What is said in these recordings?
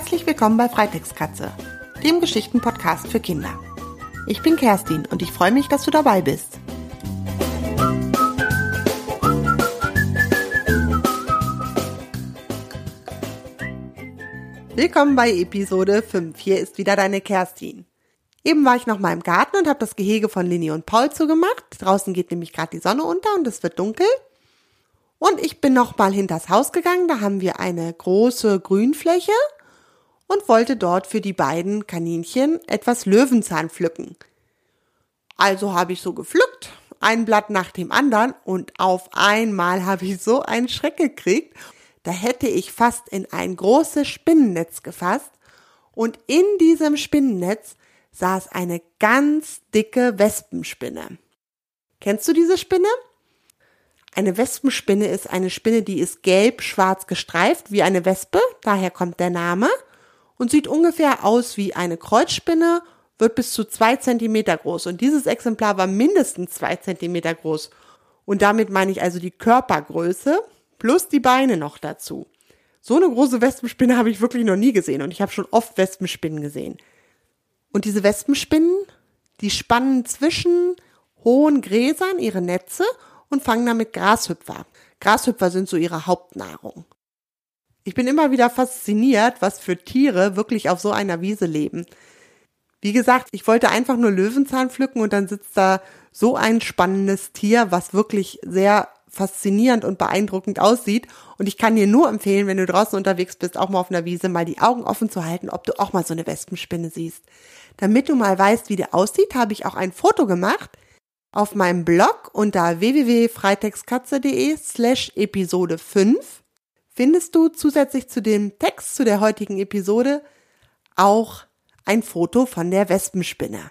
Herzlich willkommen bei Freitextkatze, dem Geschichtenpodcast für Kinder. Ich bin Kerstin und ich freue mich, dass du dabei bist. Willkommen bei Episode 5. Hier ist wieder deine Kerstin. Eben war ich noch mal im Garten und habe das Gehege von Lini und Paul zugemacht. Draußen geht nämlich gerade die Sonne unter und es wird dunkel. Und ich bin noch mal hinters Haus gegangen. Da haben wir eine große Grünfläche und wollte dort für die beiden Kaninchen etwas Löwenzahn pflücken. Also habe ich so gepflückt, ein Blatt nach dem anderen und auf einmal habe ich so einen Schreck gekriegt. Da hätte ich fast in ein großes Spinnennetz gefasst und in diesem Spinnennetz saß eine ganz dicke Wespenspinne. Kennst du diese Spinne? Eine Wespenspinne ist eine Spinne, die ist gelb-schwarz gestreift wie eine Wespe, daher kommt der Name und sieht ungefähr aus wie eine Kreuzspinne, wird bis zu zwei Zentimeter groß. Und dieses Exemplar war mindestens zwei Zentimeter groß. Und damit meine ich also die Körpergröße plus die Beine noch dazu. So eine große Wespenspinne habe ich wirklich noch nie gesehen und ich habe schon oft Wespenspinnen gesehen. Und diese Wespenspinnen, die spannen zwischen hohen Gräsern ihre Netze und fangen damit Grashüpfer. Grashüpfer sind so ihre Hauptnahrung. Ich bin immer wieder fasziniert, was für Tiere wirklich auf so einer Wiese leben. Wie gesagt, ich wollte einfach nur Löwenzahn pflücken und dann sitzt da so ein spannendes Tier, was wirklich sehr faszinierend und beeindruckend aussieht. Und ich kann dir nur empfehlen, wenn du draußen unterwegs bist, auch mal auf einer Wiese, mal die Augen offen zu halten, ob du auch mal so eine Wespenspinne siehst. Damit du mal weißt, wie der aussieht, habe ich auch ein Foto gemacht auf meinem Blog unter www.freitextkatze.de slash Episode 5 findest du zusätzlich zu dem Text zu der heutigen Episode auch ein Foto von der Wespenspinne.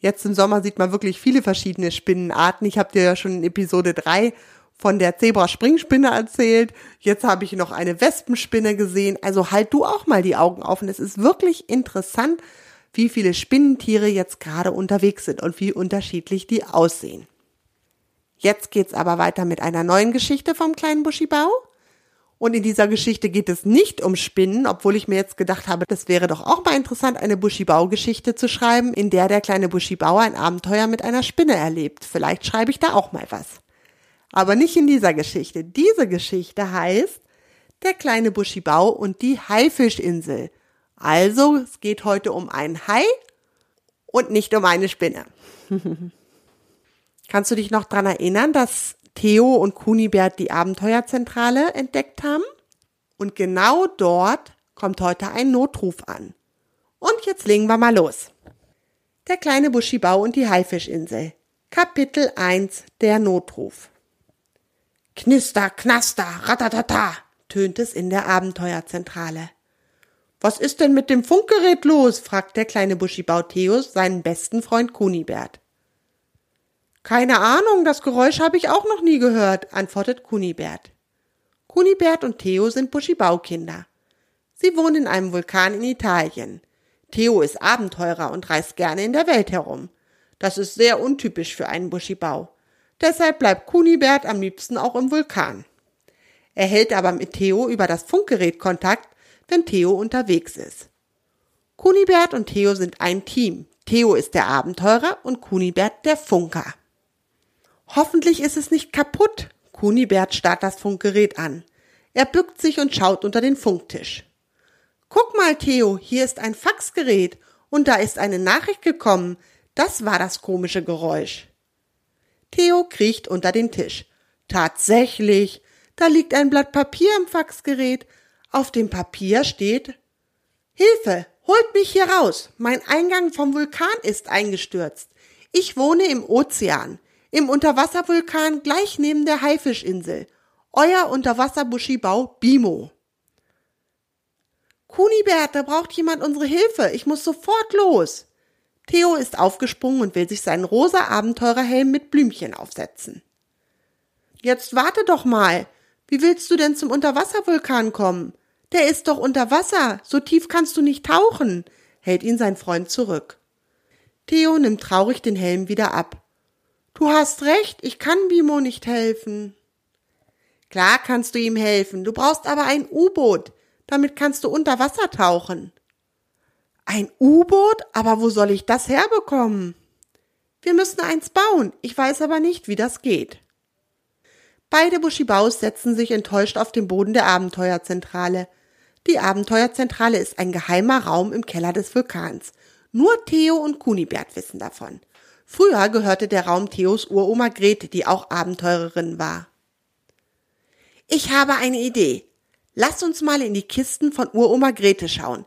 Jetzt im Sommer sieht man wirklich viele verschiedene Spinnenarten. Ich habe dir ja schon in Episode 3 von der Zebraspringspinne erzählt. Jetzt habe ich noch eine Wespenspinne gesehen. Also halt du auch mal die Augen offen. Es ist wirklich interessant, wie viele Spinnentiere jetzt gerade unterwegs sind und wie unterschiedlich die aussehen. Jetzt geht's aber weiter mit einer neuen Geschichte vom kleinen Buschibau. Und in dieser Geschichte geht es nicht um Spinnen, obwohl ich mir jetzt gedacht habe, das wäre doch auch mal interessant, eine Buschibau-Geschichte zu schreiben, in der der kleine Buschibauer ein Abenteuer mit einer Spinne erlebt. Vielleicht schreibe ich da auch mal was. Aber nicht in dieser Geschichte. Diese Geschichte heißt Der kleine Buschibau und die Haifischinsel. Also, es geht heute um einen Hai und nicht um eine Spinne. Kannst du dich noch dran erinnern, dass Theo und Kunibert die Abenteuerzentrale entdeckt haben. Und genau dort kommt heute ein Notruf an. Und jetzt legen wir mal los. Der kleine Buschibau und die Haifischinsel. Kapitel 1 Der Notruf. Knister, knaster, ratatata, tönt es in der Abenteuerzentrale. Was ist denn mit dem Funkgerät los? fragt der kleine Buschibau Theos seinen besten Freund Kunibert. Keine Ahnung, das Geräusch habe ich auch noch nie gehört, antwortet Kunibert. Kunibert und Theo sind Buschibaukinder. Sie wohnen in einem Vulkan in Italien. Theo ist Abenteurer und reist gerne in der Welt herum. Das ist sehr untypisch für einen Buschibau. Deshalb bleibt Kunibert am liebsten auch im Vulkan. Er hält aber mit Theo über das Funkgerät Kontakt, wenn Theo unterwegs ist. Kunibert und Theo sind ein Team. Theo ist der Abenteurer und Kunibert der Funker. Hoffentlich ist es nicht kaputt. Kunibert starrt das Funkgerät an. Er bückt sich und schaut unter den Funktisch. Guck mal, Theo, hier ist ein Faxgerät und da ist eine Nachricht gekommen. Das war das komische Geräusch. Theo kriecht unter den Tisch. Tatsächlich, da liegt ein Blatt Papier am Faxgerät. Auf dem Papier steht Hilfe, holt mich hier raus. Mein Eingang vom Vulkan ist eingestürzt. Ich wohne im Ozean im Unterwasservulkan gleich neben der Haifischinsel. Euer Unterwasserbuschibau Bimo. Kunibert, da braucht jemand unsere Hilfe. Ich muss sofort los. Theo ist aufgesprungen und will sich seinen rosa Abenteurerhelm mit Blümchen aufsetzen. Jetzt warte doch mal. Wie willst du denn zum Unterwasservulkan kommen? Der ist doch unter Wasser. So tief kannst du nicht tauchen, hält ihn sein Freund zurück. Theo nimmt traurig den Helm wieder ab. Du hast recht, ich kann Bimo nicht helfen. Klar kannst du ihm helfen, du brauchst aber ein U-Boot. Damit kannst du unter Wasser tauchen. Ein U-Boot? Aber wo soll ich das herbekommen? Wir müssen eins bauen. Ich weiß aber nicht, wie das geht. Beide Bushibaus setzen sich enttäuscht auf den Boden der Abenteuerzentrale. Die Abenteuerzentrale ist ein geheimer Raum im Keller des Vulkans. Nur Theo und Kunibert wissen davon. Früher gehörte der Raum Theos Uroma Grete, die auch Abenteurerin war. Ich habe eine Idee. Lass uns mal in die Kisten von Uroma Grete schauen.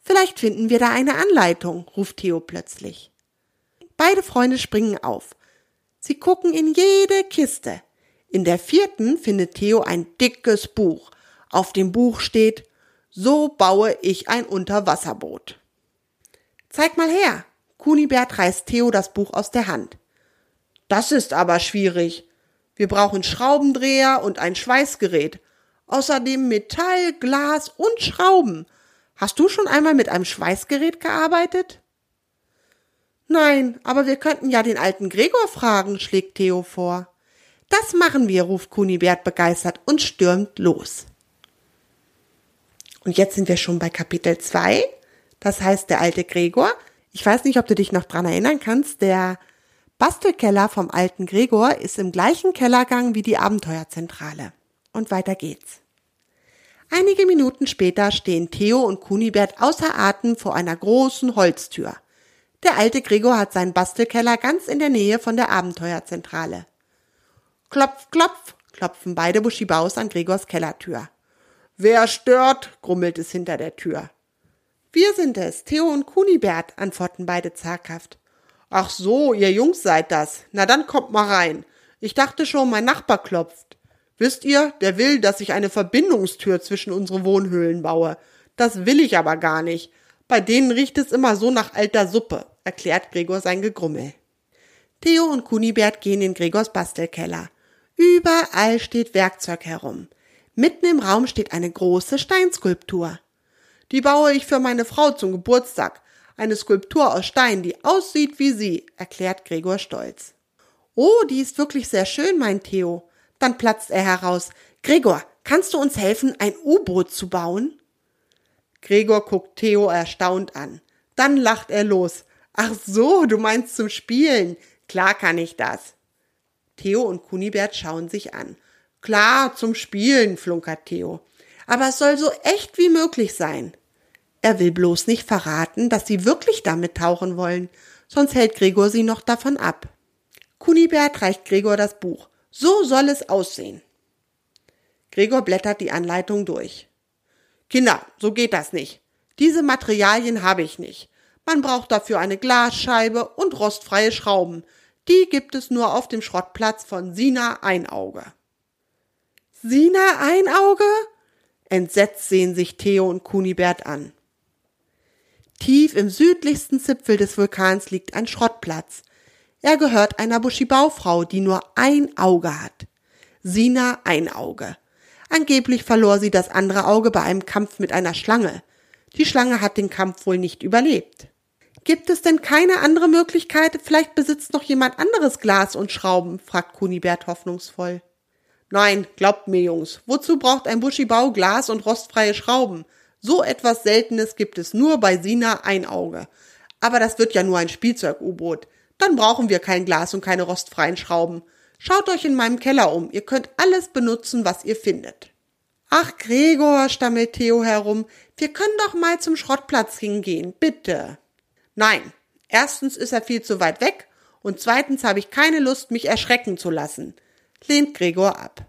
Vielleicht finden wir da eine Anleitung, ruft Theo plötzlich. Beide Freunde springen auf. Sie gucken in jede Kiste. In der vierten findet Theo ein dickes Buch. Auf dem Buch steht So baue ich ein Unterwasserboot. Zeig mal her. Kunibert reißt Theo das Buch aus der Hand. Das ist aber schwierig. Wir brauchen Schraubendreher und ein Schweißgerät. Außerdem Metall, Glas und Schrauben. Hast du schon einmal mit einem Schweißgerät gearbeitet? Nein, aber wir könnten ja den alten Gregor fragen, schlägt Theo vor. Das machen wir, ruft Kunibert begeistert und stürmt los. Und jetzt sind wir schon bei Kapitel 2. Das heißt, der alte Gregor. Ich weiß nicht, ob du dich noch dran erinnern kannst. Der Bastelkeller vom alten Gregor ist im gleichen Kellergang wie die Abenteuerzentrale. Und weiter geht's. Einige Minuten später stehen Theo und Kunibert außer Atem vor einer großen Holztür. Der alte Gregor hat seinen Bastelkeller ganz in der Nähe von der Abenteuerzentrale. Klopf, klopf, klopfen beide Buschibaus an Gregors Kellertür. Wer stört? grummelt es hinter der Tür. Wir sind es, Theo und Kunibert, antworten beide zaghaft. Ach so, ihr Jungs seid das. Na dann kommt mal rein. Ich dachte schon, mein Nachbar klopft. Wisst ihr, der will, dass ich eine Verbindungstür zwischen unsere Wohnhöhlen baue. Das will ich aber gar nicht. Bei denen riecht es immer so nach alter Suppe, erklärt Gregor sein Gegrummel. Theo und Kunibert gehen in Gregors Bastelkeller. Überall steht Werkzeug herum. Mitten im Raum steht eine große Steinskulptur. Die baue ich für meine Frau zum Geburtstag. Eine Skulptur aus Stein, die aussieht wie sie, erklärt Gregor stolz. Oh, die ist wirklich sehr schön, meint Theo. Dann platzt er heraus. Gregor, kannst du uns helfen, ein U-Boot zu bauen? Gregor guckt Theo erstaunt an. Dann lacht er los. Ach so, du meinst zum Spielen. Klar kann ich das. Theo und Kunibert schauen sich an. Klar, zum Spielen, flunkert Theo. Aber es soll so echt wie möglich sein. Er will bloß nicht verraten, dass sie wirklich damit tauchen wollen, sonst hält Gregor sie noch davon ab. Kunibert reicht Gregor das Buch. So soll es aussehen. Gregor blättert die Anleitung durch. Kinder, so geht das nicht. Diese Materialien habe ich nicht. Man braucht dafür eine Glasscheibe und rostfreie Schrauben. Die gibt es nur auf dem Schrottplatz von Sina Einauge. Sina Einauge? Entsetzt sehen sich Theo und Kunibert an. Tief im südlichsten Zipfel des Vulkans liegt ein Schrottplatz. Er gehört einer Bushibaufrau, die nur ein Auge hat. Sina Einauge. Angeblich verlor sie das andere Auge bei einem Kampf mit einer Schlange. Die Schlange hat den Kampf wohl nicht überlebt. Gibt es denn keine andere Möglichkeit? Vielleicht besitzt noch jemand anderes Glas und Schrauben, fragt Kunibert hoffnungsvoll. Nein, glaubt mir, Jungs, wozu braucht ein Buschibau Glas und rostfreie Schrauben? So etwas Seltenes gibt es nur bei Sina Einauge. Aber das wird ja nur ein Spielzeug-U-Boot. Dann brauchen wir kein Glas und keine rostfreien Schrauben. Schaut euch in meinem Keller um. Ihr könnt alles benutzen, was ihr findet. Ach, Gregor, stammelt Theo herum. Wir können doch mal zum Schrottplatz hingehen, bitte. Nein. Erstens ist er viel zu weit weg und zweitens habe ich keine Lust, mich erschrecken zu lassen, lehnt Gregor ab.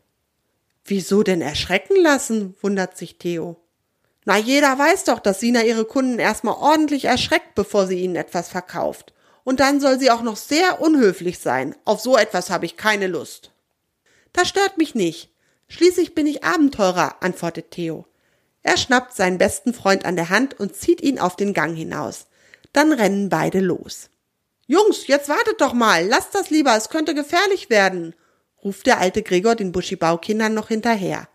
Wieso denn erschrecken lassen? wundert sich Theo. Na, jeder weiß doch, dass Sina ihre Kunden erstmal ordentlich erschreckt, bevor sie ihnen etwas verkauft. Und dann soll sie auch noch sehr unhöflich sein. Auf so etwas habe ich keine Lust. Das stört mich nicht. Schließlich bin ich Abenteurer, antwortet Theo. Er schnappt seinen besten Freund an der Hand und zieht ihn auf den Gang hinaus. Dann rennen beide los. Jungs, jetzt wartet doch mal, lasst das lieber, es könnte gefährlich werden, ruft der alte Gregor den Buschibaukindern noch hinterher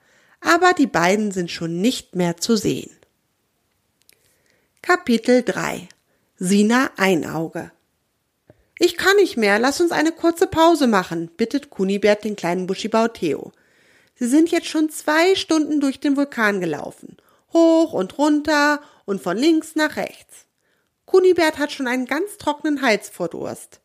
aber die beiden sind schon nicht mehr zu sehen. Kapitel 3 Sina Einauge Ich kann nicht mehr, lass uns eine kurze Pause machen, bittet Kunibert den kleinen Buschibau Theo. Sie sind jetzt schon zwei Stunden durch den Vulkan gelaufen. Hoch und runter und von links nach rechts. Kunibert hat schon einen ganz trockenen Hals vor Durst.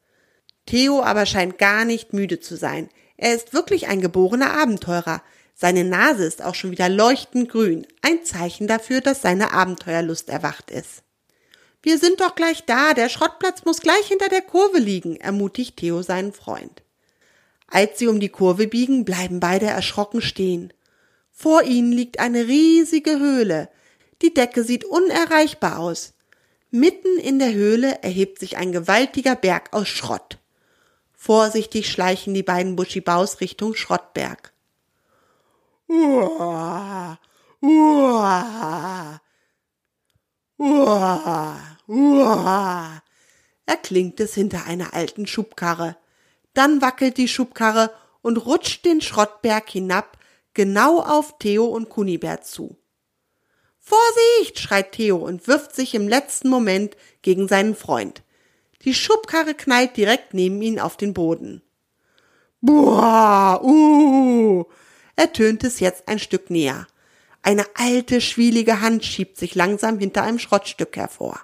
Theo aber scheint gar nicht müde zu sein. Er ist wirklich ein geborener Abenteurer. Seine Nase ist auch schon wieder leuchtend grün, ein Zeichen dafür, dass seine Abenteuerlust erwacht ist. Wir sind doch gleich da, der Schrottplatz muss gleich hinter der Kurve liegen, ermutigt Theo seinen Freund. Als sie um die Kurve biegen, bleiben beide erschrocken stehen. Vor ihnen liegt eine riesige Höhle. Die Decke sieht unerreichbar aus. Mitten in der Höhle erhebt sich ein gewaltiger Berg aus Schrott. Vorsichtig schleichen die beiden Buschibaus Richtung Schrottberg. Uah, uah, uah, uah, erklingt es hinter einer alten Schubkarre. Dann wackelt die Schubkarre und rutscht den Schrottberg hinab, genau auf Theo und Kunibert zu. Vorsicht! schreit Theo und wirft sich im letzten Moment gegen seinen Freund. Die Schubkarre knallt direkt neben ihn auf den Boden. Boah, uh, ertönt es jetzt ein Stück näher. Eine alte, schwielige Hand schiebt sich langsam hinter einem Schrottstück hervor.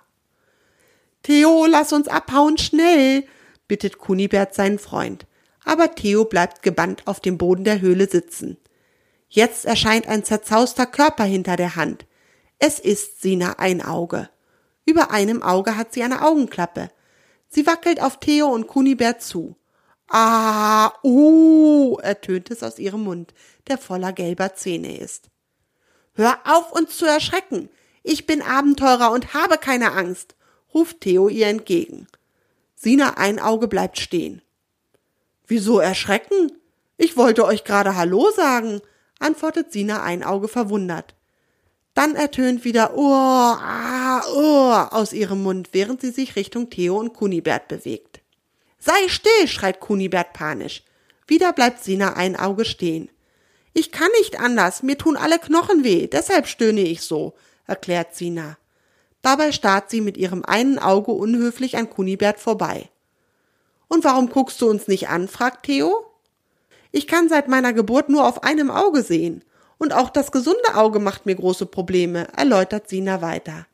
Theo, lass uns abhauen, schnell, bittet Kunibert seinen Freund. Aber Theo bleibt gebannt auf dem Boden der Höhle sitzen. Jetzt erscheint ein zerzauster Körper hinter der Hand. Es ist Sina ein Auge. Über einem Auge hat sie eine Augenklappe. Sie wackelt auf Theo und Kunibert zu. Ah, uh, ertönt es aus ihrem Mund, der voller gelber Zähne ist. Hör auf, uns zu erschrecken. Ich bin Abenteurer und habe keine Angst, ruft Theo ihr entgegen. Sina ein Auge bleibt stehen. Wieso erschrecken? Ich wollte euch gerade Hallo sagen, antwortet Sina ein Auge verwundert. Dann ertönt wieder Oh, ah, Oh aus ihrem Mund, während sie sich Richtung Theo und Kunibert bewegt. Sei still, schreit Kunibert panisch. Wieder bleibt Sina ein Auge stehen. Ich kann nicht anders, mir tun alle Knochen weh, deshalb stöhne ich so, erklärt Sina. Dabei starrt sie mit ihrem einen Auge unhöflich an Kunibert vorbei. Und warum guckst du uns nicht an? fragt Theo. Ich kann seit meiner Geburt nur auf einem Auge sehen. Und auch das gesunde Auge macht mir große Probleme, erläutert Sina weiter.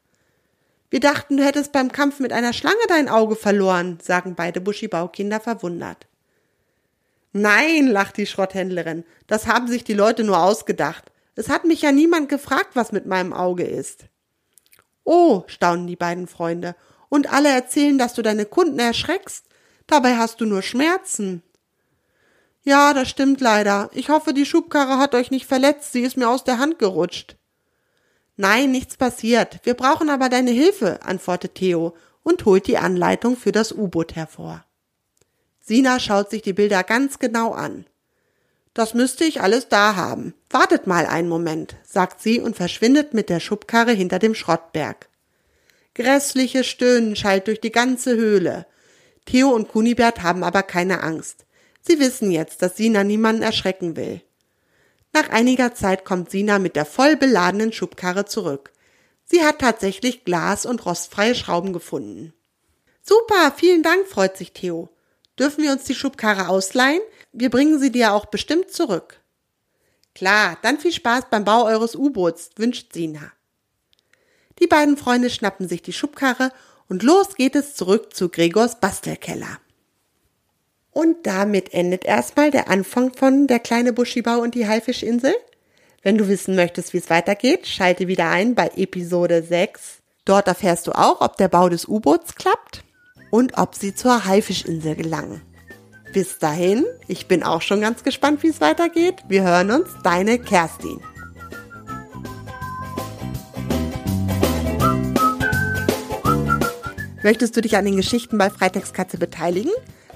Wir dachten, du hättest beim Kampf mit einer Schlange dein Auge verloren, sagen beide Buschibaukinder verwundert. Nein, lacht die Schrotthändlerin, das haben sich die Leute nur ausgedacht. Es hat mich ja niemand gefragt, was mit meinem Auge ist. Oh, staunen die beiden Freunde. Und alle erzählen, dass du deine Kunden erschreckst. Dabei hast du nur Schmerzen. Ja, das stimmt leider. Ich hoffe, die Schubkarre hat euch nicht verletzt. Sie ist mir aus der Hand gerutscht. Nein, nichts passiert. Wir brauchen aber deine Hilfe, antwortet Theo und holt die Anleitung für das U-Boot hervor. Sina schaut sich die Bilder ganz genau an. Das müsste ich alles da haben. Wartet mal einen Moment, sagt sie und verschwindet mit der Schubkarre hinter dem Schrottberg. Grässliches Stöhnen schallt durch die ganze Höhle. Theo und Kunibert haben aber keine Angst. Sie wissen jetzt, dass Sina niemanden erschrecken will. Nach einiger Zeit kommt Sina mit der voll beladenen Schubkarre zurück. Sie hat tatsächlich Glas und rostfreie Schrauben gefunden. Super, vielen Dank, freut sich Theo. Dürfen wir uns die Schubkarre ausleihen? Wir bringen sie dir auch bestimmt zurück. Klar, dann viel Spaß beim Bau eures U-Boots, wünscht Sina. Die beiden Freunde schnappen sich die Schubkarre und los geht es zurück zu Gregors Bastelkeller. Und damit endet erstmal der Anfang von Der kleine Buschibau und die Haifischinsel. Wenn du wissen möchtest, wie es weitergeht, schalte wieder ein bei Episode 6. Dort erfährst du auch, ob der Bau des U-Boots klappt und ob sie zur Haifischinsel gelangen. Bis dahin, ich bin auch schon ganz gespannt, wie es weitergeht. Wir hören uns, deine Kerstin. Möchtest du dich an den Geschichten bei Freitextkatze beteiligen?